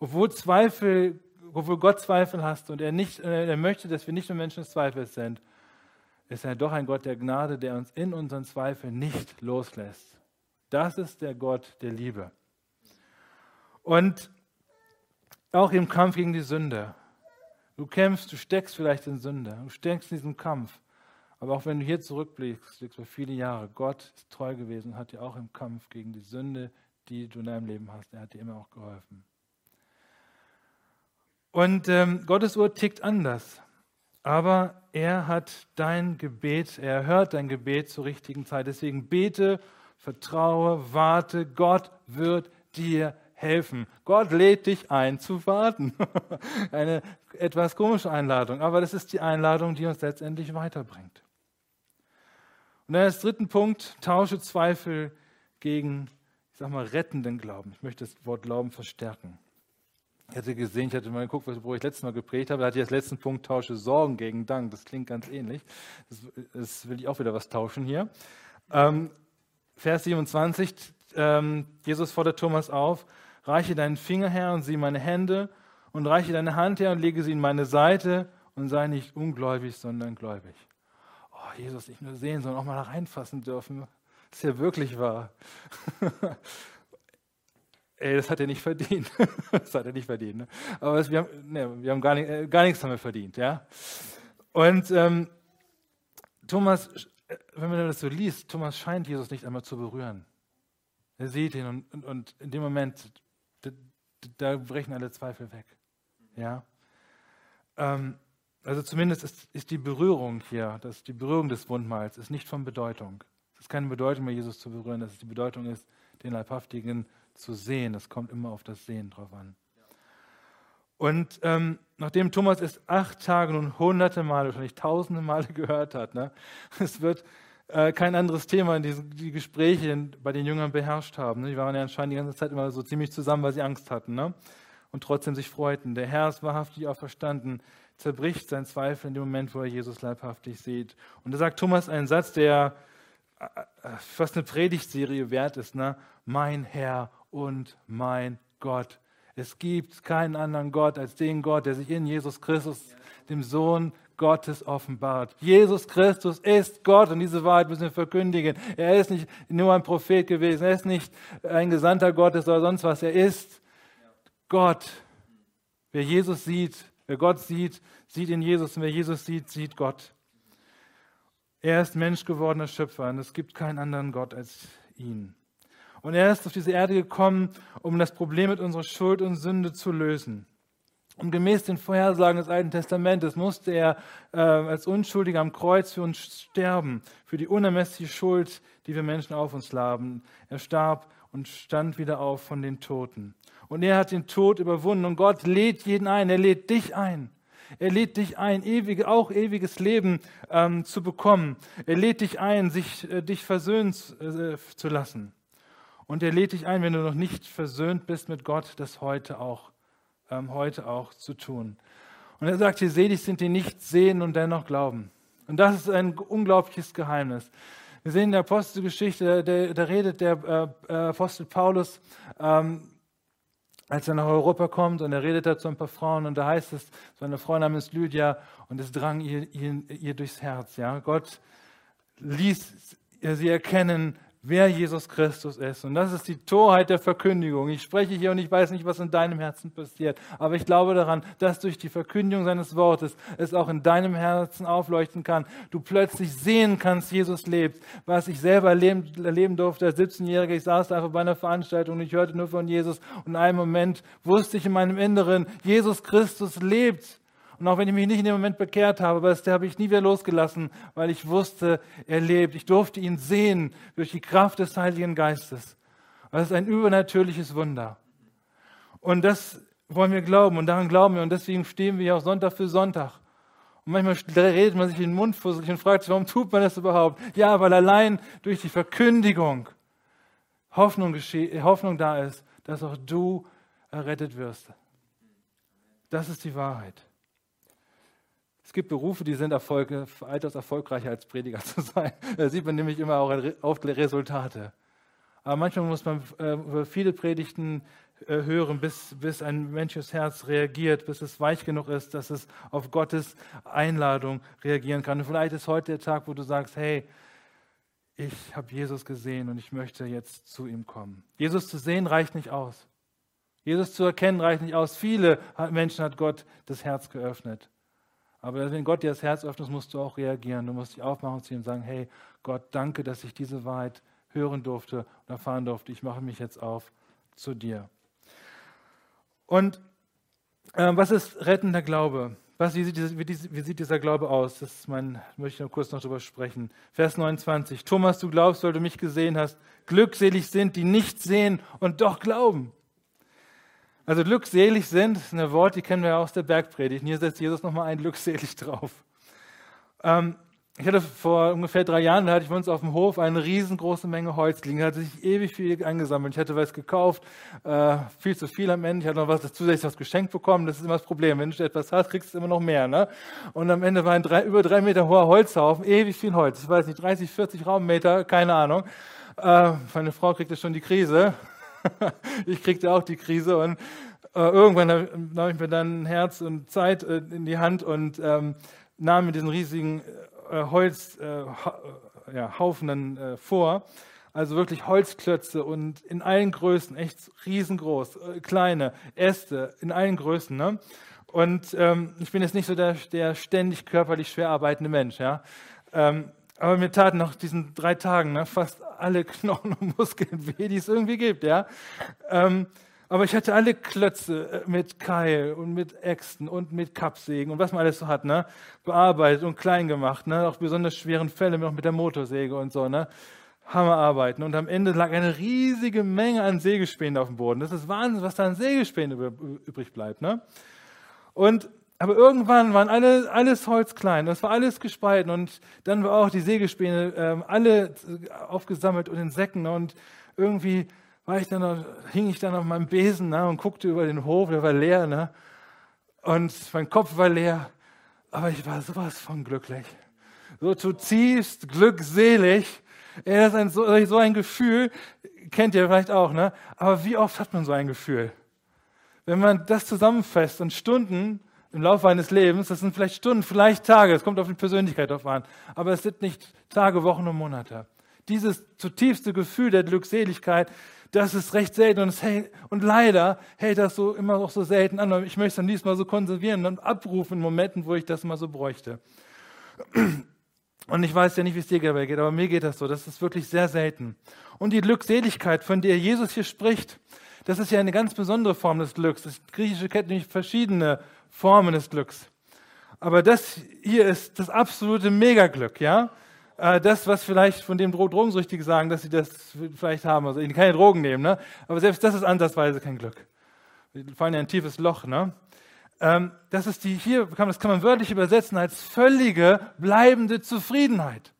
Obwohl Zweifel, obwohl Gott Zweifel hast und er nicht, äh, er möchte, dass wir nicht nur Menschen des Zweifels sind, ist er doch ein Gott der Gnade, der uns in unseren Zweifeln nicht loslässt. Das ist der Gott der Liebe. Und auch im Kampf gegen die Sünde. Du kämpfst, du steckst vielleicht in Sünde, du steckst in diesem Kampf. Aber auch wenn du hier zurückblickst, über viele Jahre, Gott ist treu gewesen, hat dir auch im Kampf gegen die Sünde, die du in deinem Leben hast, er hat dir immer auch geholfen. Und ähm, Gottes Uhr tickt anders. Aber er hat dein Gebet, er hört dein Gebet zur richtigen Zeit. Deswegen bete, vertraue, warte. Gott wird dir helfen. Gott lädt dich ein zu warten. Eine etwas komische Einladung, aber das ist die Einladung, die uns letztendlich weiterbringt. Und dann als dritten Punkt, tausche Zweifel gegen, ich sag mal, rettenden Glauben. Ich möchte das Wort Glauben verstärken. Ich hatte gesehen, ich hatte mal geguckt, wo ich letztes Mal geprägt habe, da hatte ich als letzten Punkt tausche Sorgen gegen Dank. Das klingt ganz ähnlich. Das, das will ich auch wieder was tauschen hier. Ähm, Vers 27, ähm, Jesus fordert Thomas auf, reiche deinen Finger her und sieh meine Hände und reiche deine Hand her und lege sie in meine Seite und sei nicht ungläubig, sondern gläubig. Oh, Jesus, nicht nur sehen, sondern auch mal reinfassen dürfen. Das ist ja wirklich wahr. ey, das hat er nicht verdient. das hat er nicht verdient. Ne? Aber das, wir haben, ne, wir haben gar, nicht, äh, gar nichts wir verdient. Ja? Und ähm, Thomas, äh, wenn man das so liest, Thomas scheint Jesus nicht einmal zu berühren. Er sieht ihn und, und, und in dem Moment, da, brechen alle Zweifel weg. Ja? Ähm, also zumindest ist, ist, die Berührung hier, das, die Berührung des Wundmals, ist nicht von Bedeutung. Es ist keine Bedeutung mehr, Jesus zu berühren, dass es die Bedeutung ist, den Leibhaftigen zu sehen. Es kommt immer auf das Sehen drauf an. Und ähm, nachdem Thomas es acht Tage nun hunderte Male, wahrscheinlich tausende Male gehört hat, ne, es wird äh, kein anderes Thema in diesen die Gespräche bei den Jüngern beherrscht haben. Ne? Die waren ja anscheinend die ganze Zeit immer so ziemlich zusammen, weil sie Angst hatten ne? und trotzdem sich freuten. Der Herr ist wahrhaftig auferstanden, zerbricht sein Zweifel in dem Moment, wo er Jesus leibhaftig sieht. Und da sagt Thomas einen Satz, der äh, äh, fast eine Predigtserie wert ist. Ne? Mein Herr und mein Gott. Es gibt keinen anderen Gott als den Gott, der sich in Jesus Christus, dem Sohn Gottes, offenbart. Jesus Christus ist Gott und diese Wahrheit müssen wir verkündigen. Er ist nicht nur ein Prophet gewesen, er ist nicht ein Gesandter Gottes oder sonst was, er ist Gott. Wer Jesus sieht, wer Gott sieht, sieht in Jesus und wer Jesus sieht, sieht Gott. Er ist Mensch gewordener Schöpfer und es gibt keinen anderen Gott als ihn. Und er ist auf diese Erde gekommen, um das Problem mit unserer Schuld und Sünde zu lösen. Und gemäß den Vorhersagen des Alten Testamentes musste er äh, als Unschuldiger am Kreuz für uns sterben, für die unermessliche Schuld, die wir Menschen auf uns laden. Er starb und stand wieder auf von den Toten. Und er hat den Tod überwunden. Und Gott lädt jeden ein. Er lädt dich ein. Er lädt dich ein, ewige, auch ewiges Leben ähm, zu bekommen. Er lädt dich ein, sich, äh, dich versöhnen äh, zu lassen. Und er lädt dich ein, wenn du noch nicht versöhnt bist mit Gott, das heute auch, ähm, heute auch zu tun. Und er sagt hier, selig sind die nicht sehen und dennoch glauben. Und das ist ein unglaubliches Geheimnis. Wir sehen in der Apostelgeschichte, da redet der äh, äh, Apostel Paulus, ähm, als er nach Europa kommt und er redet da zu ein paar Frauen und da heißt es, so eine Frau namens Lydia und es drang ihr, ihr, ihr durchs Herz. Ja? Gott ließ sie erkennen, wer Jesus Christus ist. Und das ist die Torheit der Verkündigung. Ich spreche hier und ich weiß nicht, was in deinem Herzen passiert, aber ich glaube daran, dass durch die Verkündigung seines Wortes es auch in deinem Herzen aufleuchten kann. Du plötzlich sehen kannst, Jesus lebt. Was ich selber erleben, erleben durfte als 17-Jähriger, ich saß einfach bei einer Veranstaltung und ich hörte nur von Jesus und in einem Moment wusste ich in meinem Inneren, Jesus Christus lebt. Und auch wenn ich mich nicht in dem Moment bekehrt habe, aber das habe ich nie wieder losgelassen, weil ich wusste, er lebt. Ich durfte ihn sehen durch die Kraft des Heiligen Geistes. Das ist ein übernatürliches Wunder. Und das wollen wir glauben und daran glauben wir und deswegen stehen wir auch Sonntag für Sonntag. Und manchmal redet man sich in den Mund fusselig und fragt sich, warum tut man das überhaupt? Ja, weil allein durch die Verkündigung Hoffnung, Hoffnung da ist, dass auch du errettet wirst. Das ist die Wahrheit. Es gibt Berufe, die sind Erfolg, weitaus erfolgreicher als Prediger zu sein. Da sieht man nämlich immer auch oft Resultate. Aber manchmal muss man äh, viele Predigten äh, hören, bis, bis ein menschliches Herz reagiert, bis es weich genug ist, dass es auf Gottes Einladung reagieren kann. Und vielleicht ist heute der Tag, wo du sagst, hey, ich habe Jesus gesehen und ich möchte jetzt zu ihm kommen. Jesus zu sehen reicht nicht aus. Jesus zu erkennen reicht nicht aus. Viele Menschen hat Gott das Herz geöffnet. Aber wenn Gott dir das Herz öffnet, musst du auch reagieren. Du musst dich aufmachen zu ihm und sagen, hey Gott, danke, dass ich diese Wahrheit hören durfte und erfahren durfte. Ich mache mich jetzt auf zu dir. Und äh, was ist rettender Glaube? Was, wie, sieht dieser, wie, sieht dieser Glaube aus? Das mein, möchte ich noch kurz noch darüber sprechen. Vers 29. Thomas, du glaubst, weil du mich gesehen hast. Glückselig sind, die nicht sehen und doch glauben. Also glückselig sind, das ist ein Wort, die kennen wir ja aus der Bergpredigt. Und hier setzt Jesus nochmal ein glückselig drauf. Ähm, ich hatte vor ungefähr drei Jahren, da hatte ich bei uns auf dem Hof eine riesengroße Menge Holz liegen. Da hatte sich ewig viel angesammelt. Ich hatte was gekauft, äh, viel zu viel am Ende. Ich hatte noch was zusätzlich was geschenkt bekommen. Das ist immer das Problem. Wenn du etwas hast, kriegst du immer noch mehr. Ne? Und am Ende war ein drei, über drei Meter hoher Holzhaufen, ewig viel Holz. Ich weiß nicht, 30, 40 Raummeter, keine Ahnung. Äh, meine Frau kriegte schon die Krise. ich kriegte auch die Krise und äh, irgendwann nahm ich mir dann Herz und Zeit äh, in die Hand und ähm, nahm mir diesen riesigen äh, Holzhaufen äh, ja, dann äh, vor. Also wirklich Holzklötze und in allen Größen, echt riesengroß, äh, kleine Äste in allen Größen. Ne? Und ähm, ich bin jetzt nicht so der, der ständig körperlich schwer arbeitende Mensch. Ja? Ähm, aber mir taten nach diesen drei Tagen ne, fast alle Knochen und Muskeln weh, die es irgendwie gibt. Ja? Ähm, aber ich hatte alle Klötze äh, mit Keil und mit Äxten und mit Kappsägen und was man alles so hat, ne? bearbeitet und klein gemacht. Ne? Auch besonders schweren Fälle noch mit der Motorsäge und so. Ne? Hammerarbeiten. Und am Ende lag eine riesige Menge an Sägespänen auf dem Boden. Das ist Wahnsinn, was da an Sägespänen übrig bleibt. Ne? Und aber irgendwann waren alle, alles Holz klein, es war alles gespalten und dann war auch die Sägespäne ähm, alle aufgesammelt und in Säcken und irgendwie war ich dann noch, hing ich dann auf meinem Besen ne, und guckte über den Hof, der war leer ne, und mein Kopf war leer, aber ich war sowas von glücklich, so zutiefst glückselig. Ey, das ist ein, so, so ein Gefühl, kennt ihr vielleicht auch, ne? aber wie oft hat man so ein Gefühl? Wenn man das zusammenfasst und Stunden im Laufe eines Lebens, das sind vielleicht Stunden, vielleicht Tage, es kommt auf die Persönlichkeit drauf an, aber es sind nicht Tage, Wochen und Monate. Dieses zutiefste Gefühl der Glückseligkeit, das ist recht selten und, es hält, und leider hält das so immer noch so selten an. Ich möchte es dann diesmal so konservieren und abrufen in Momenten, wo ich das mal so bräuchte. Und ich weiß ja nicht, wie es dir dabei geht, aber mir geht das so. Das ist wirklich sehr selten. Und die Glückseligkeit, von der Jesus hier spricht, das ist ja eine ganz besondere Form des Glücks. Das Griechische kennt nämlich verschiedene Formen des Glücks. Aber das hier ist das absolute Megaglück, ja? Äh, das, was vielleicht von dem Drogensüchtigen sagen, dass sie das vielleicht haben, also ihnen keine Drogen nehmen, ne? Aber selbst das ist ansatzweise kein Glück. Wir fallen ja in ein tiefes Loch, ne? Ähm, das ist die hier, das kann man wörtlich übersetzen als völlige, bleibende Zufriedenheit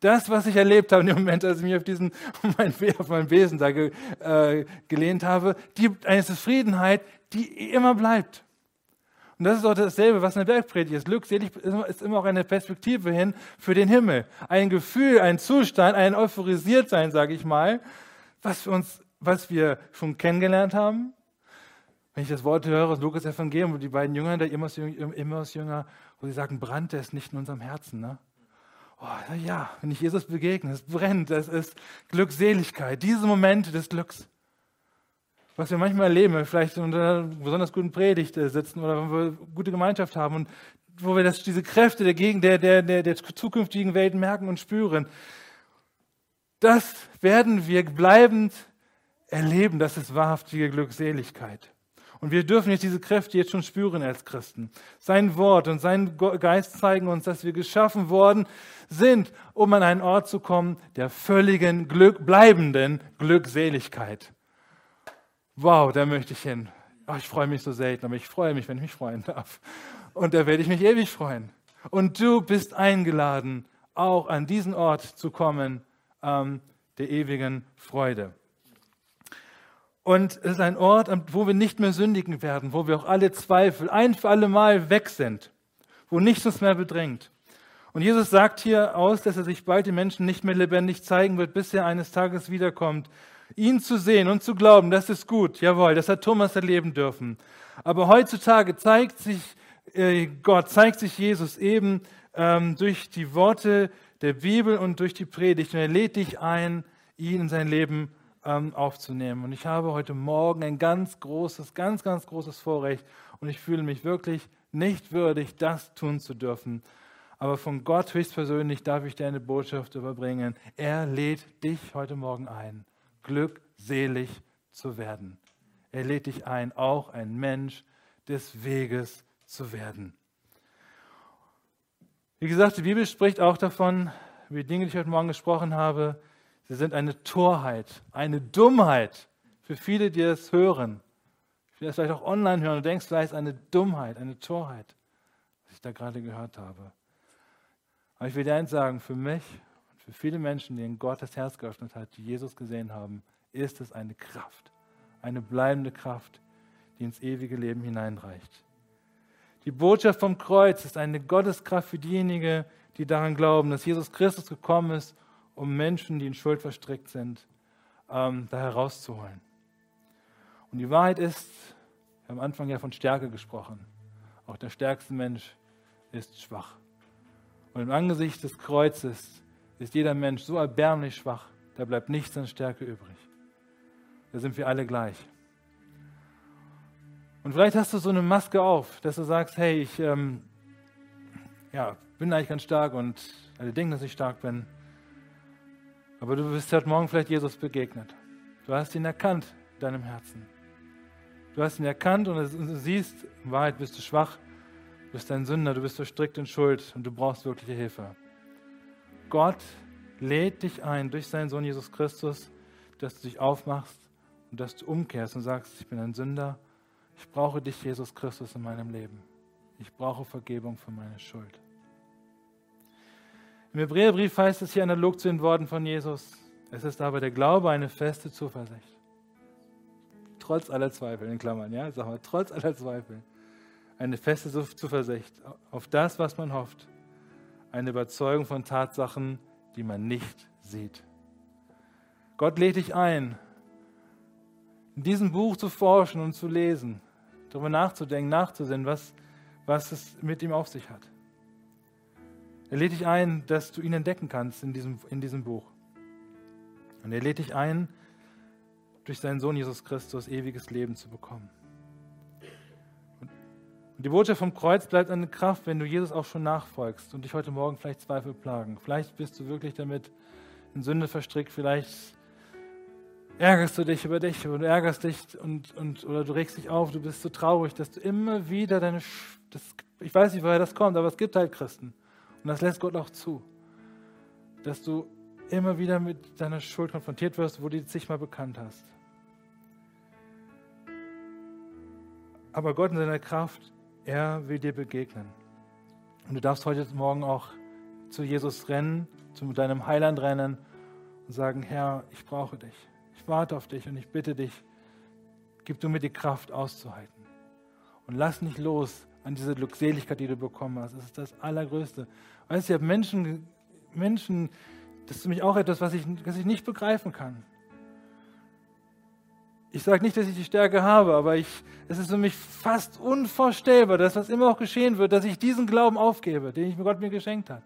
das, was ich erlebt habe in dem Moment, als ich mich auf diesen, auf meinen Wesen da ge, äh, gelehnt habe, die, eine Zufriedenheit, die immer bleibt. Und das ist auch dasselbe, was in der Bergpredigt ist. Glückselig ist immer auch eine Perspektive hin für den Himmel. Ein Gefühl, ein Zustand, ein Euphorisiertsein, sage ich mal, was, wir uns, was wir schon kennengelernt haben. Wenn ich das Wort höre, das Lukas Evangelium, wo die beiden Jünger, der Emmaus-Jünger, wo sie sagen, brannte es nicht in unserem Herzen. Ne? oh, ja, wenn ich Jesus begegne, es brennt, es ist Glückseligkeit, diese Momente des Glücks. Was wir manchmal erleben, wenn wir vielleicht unter einer besonders guten Predigt äh, sitzen oder wenn wir gute Gemeinschaft haben und wo wir das, diese Kräfte der, der, der, der, der zukünftigen Welt merken und spüren. Das werden wir bleibend erleben, das ist wahrhaftige Glückseligkeit. Und wir dürfen jetzt diese Kräfte jetzt schon spüren als Christen. Sein Wort und sein Geist zeigen uns, dass wir geschaffen worden sind, um an einen Ort zu kommen der völligen Glück, bleibenden Glückseligkeit. Wow, da möchte ich hin. Oh, ich freue mich so selten, aber ich freue mich, wenn ich mich freuen darf. Und da werde ich mich ewig freuen. Und du bist eingeladen, auch an diesen Ort zu kommen, ähm, der ewigen Freude. Und es ist ein Ort, wo wir nicht mehr sündigen werden, wo wir auch alle Zweifel ein für alle Mal weg sind, wo nichts uns mehr bedrängt. Und Jesus sagt hier aus, dass er sich bald den Menschen nicht mehr lebendig zeigen wird, bis er eines Tages wiederkommt. Ihn zu sehen und zu glauben, das ist gut. Jawohl, das hat Thomas erleben dürfen. Aber heutzutage zeigt sich äh, Gott, zeigt sich Jesus eben ähm, durch die Worte der Bibel und durch die Predigt. Und er lädt dich ein, ihn in sein Leben ähm, aufzunehmen. Und ich habe heute Morgen ein ganz großes, ganz, ganz großes Vorrecht und ich fühle mich wirklich nicht würdig, das tun zu dürfen. Aber von Gott höchstpersönlich darf ich dir eine Botschaft überbringen. Er lädt dich heute Morgen ein, glückselig zu werden. Er lädt dich ein, auch ein Mensch des Weges zu werden. Wie gesagt, die Bibel spricht auch davon, wie Dinge, die ich heute Morgen gesprochen habe, Sie sind eine Torheit, eine Dummheit für viele, die es hören. Will das vielleicht auch online hören und denkst vielleicht eine Dummheit, eine Torheit, was ich da gerade gehört habe. Aber ich will dir eins sagen, für mich für viele Menschen, denen Gott das Herz geöffnet hat, die Jesus gesehen haben, ist es eine Kraft, eine bleibende Kraft, die ins ewige Leben hineinreicht. Die Botschaft vom Kreuz ist eine Gotteskraft für diejenigen, die daran glauben, dass Jesus Christus gekommen ist, um Menschen, die in Schuld verstrickt sind, ähm, da herauszuholen. Und die Wahrheit ist, wir haben am Anfang ja von Stärke gesprochen. Auch der stärkste Mensch ist schwach. Und im Angesicht des Kreuzes ist jeder Mensch so erbärmlich schwach, da bleibt nichts an Stärke übrig. Da sind wir alle gleich. Und vielleicht hast du so eine Maske auf, dass du sagst, hey, ich ähm, ja, bin eigentlich ganz stark und alle denken, dass ich stark bin. Aber du bist heute Morgen vielleicht Jesus begegnet. Du hast ihn erkannt in deinem Herzen. Du hast ihn erkannt und du siehst, in Wahrheit bist du schwach, du bist ein Sünder, du bist verstrickt in Schuld und du brauchst wirkliche Hilfe. Gott lädt dich ein durch seinen Sohn Jesus Christus, dass du dich aufmachst und dass du umkehrst und sagst, ich bin ein Sünder, ich brauche dich, Jesus Christus, in meinem Leben. Ich brauche Vergebung für meine Schuld. Im Hebräerbrief heißt es hier analog zu den Worten von Jesus, es ist aber der Glaube eine feste Zuversicht. Trotz aller Zweifel, in Klammern, ja, sag mal, trotz aller Zweifel. Eine feste Zuversicht auf das, was man hofft. Eine Überzeugung von Tatsachen, die man nicht sieht. Gott lädt dich ein, in diesem Buch zu forschen und zu lesen, darüber nachzudenken, nachzusehen, was, was es mit ihm auf sich hat. Er lädt dich ein, dass du ihn entdecken kannst in diesem, in diesem Buch. Und er lädt dich ein, durch seinen Sohn Jesus Christus ewiges Leben zu bekommen. Und die Botschaft vom Kreuz bleibt eine Kraft, wenn du Jesus auch schon nachfolgst und dich heute Morgen vielleicht Zweifel plagen. Vielleicht bist du wirklich damit in Sünde verstrickt, vielleicht ärgerst du dich über dich oder du ärgerst dich und, und, oder du regst dich auf, du bist so traurig, dass du immer wieder deine, das, ich weiß nicht, woher das kommt, aber es gibt halt Christen und das lässt Gott auch zu, dass du immer wieder mit deiner Schuld konfrontiert wirst, wo du dich zigmal bekannt hast. Aber Gott in seiner Kraft, er will dir begegnen. Und du darfst heute Morgen auch zu Jesus rennen, zu deinem Heiland rennen und sagen, Herr, ich brauche dich. Ich warte auf dich und ich bitte dich, gib du mir die Kraft auszuhalten. Und lass nicht los an diese Glückseligkeit, die du bekommen hast. Das ist das Allergrößte. Weißt du, ich habe Menschen, Menschen, das ist für mich auch etwas, was ich, was ich nicht begreifen kann. Ich sage nicht, dass ich die Stärke habe, aber ich, es ist für mich fast unvorstellbar, dass das immer auch geschehen wird, dass ich diesen Glauben aufgebe, den ich Gott mir geschenkt hat.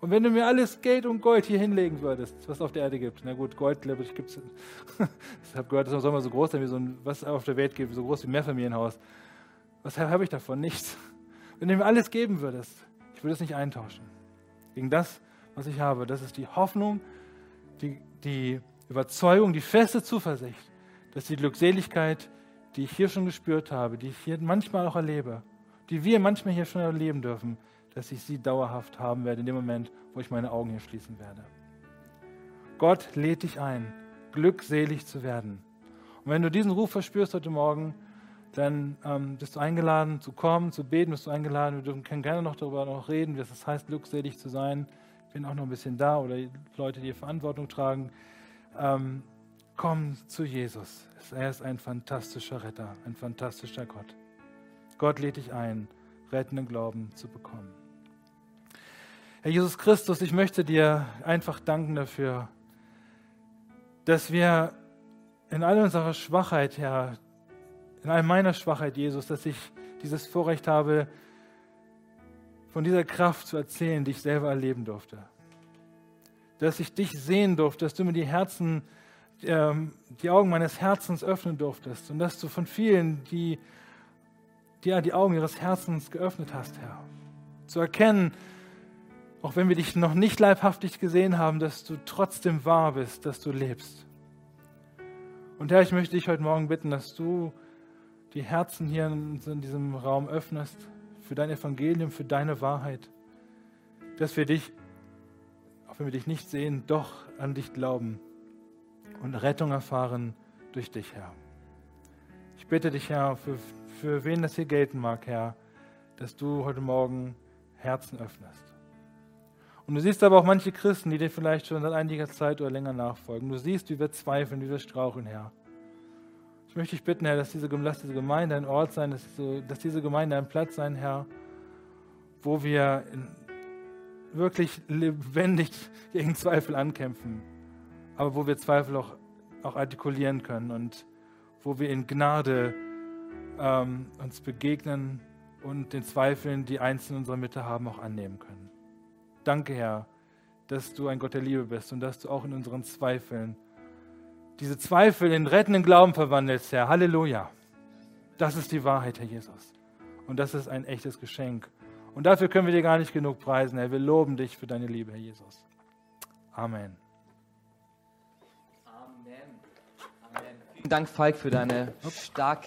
Und wenn du mir alles Geld und Gold hier hinlegen würdest, was es auf der Erde gibt, na gut, Gold, glaube ich, gibt es. ich habe gehört, das soll mal so groß sein, wie so ein, was auf der Welt gibt, so groß wie ein Mehrfamilienhaus. Was habe ich davon? Nichts. Wenn du mir alles geben würdest, ich würde es nicht eintauschen. Gegen das, was ich habe, das ist die Hoffnung, die, die Überzeugung, die feste Zuversicht, dass die Glückseligkeit, die ich hier schon gespürt habe, die ich hier manchmal auch erlebe, die wir manchmal hier schon erleben dürfen, dass ich sie dauerhaft haben werde in dem Moment, wo ich meine Augen hier schließen werde. Gott lädt dich ein, glückselig zu werden. Und wenn du diesen Ruf verspürst heute Morgen, dann ähm, bist du eingeladen zu kommen, zu beten, bist du eingeladen. Wir dürfen, können gerne noch darüber noch reden, was es heißt, glückselig zu sein. Ich bin auch noch ein bisschen da oder Leute, die Verantwortung tragen. Ähm, komm zu Jesus. Er ist ein fantastischer Retter, ein fantastischer Gott. Gott lädt dich ein, rettenden Glauben zu bekommen. Herr Jesus Christus, ich möchte dir einfach danken dafür, dass wir in all unserer Schwachheit, Herr, in all meiner Schwachheit, Jesus, dass ich dieses Vorrecht habe, von dieser Kraft zu erzählen, die ich selber erleben durfte. Dass ich dich sehen durfte, dass du mir die Herzen, die Augen meines Herzens öffnen durftest und dass du von vielen, die, die die Augen ihres Herzens geöffnet hast, Herr. Zu erkennen, auch wenn wir dich noch nicht leibhaftig gesehen haben, dass du trotzdem wahr bist, dass du lebst. Und Herr, ich möchte dich heute Morgen bitten, dass du die Herzen hier in diesem Raum öffnest für dein Evangelium, für deine Wahrheit, dass wir dich, auch wenn wir dich nicht sehen, doch an dich glauben und Rettung erfahren durch dich, Herr. Ich bitte dich, Herr, für, für wen das hier gelten mag, Herr, dass du heute Morgen Herzen öffnest. Und du siehst aber auch manche Christen, die dir vielleicht schon seit einiger Zeit oder länger nachfolgen. Du siehst, wie wir zweifeln, wie wir straucheln, Herr. Ich möchte dich bitten, Herr, dass diese, lass diese Gemeinde ein Ort sein, dass, dass diese Gemeinde ein Platz sein, Herr, wo wir wirklich lebendig gegen Zweifel ankämpfen, aber wo wir Zweifel auch, auch artikulieren können und wo wir in Gnade ähm, uns begegnen und den Zweifeln, die Einzelne in unserer Mitte haben, auch annehmen können. Danke, Herr, dass du ein Gott der Liebe bist und dass du auch in unseren Zweifeln diese Zweifel in rettenden Glauben verwandelst, Herr. Halleluja. Das ist die Wahrheit, Herr Jesus. Und das ist ein echtes Geschenk. Und dafür können wir dir gar nicht genug preisen, Herr. Wir loben dich für deine Liebe, Herr Jesus. Amen. Vielen Dank, Falk, für deine starke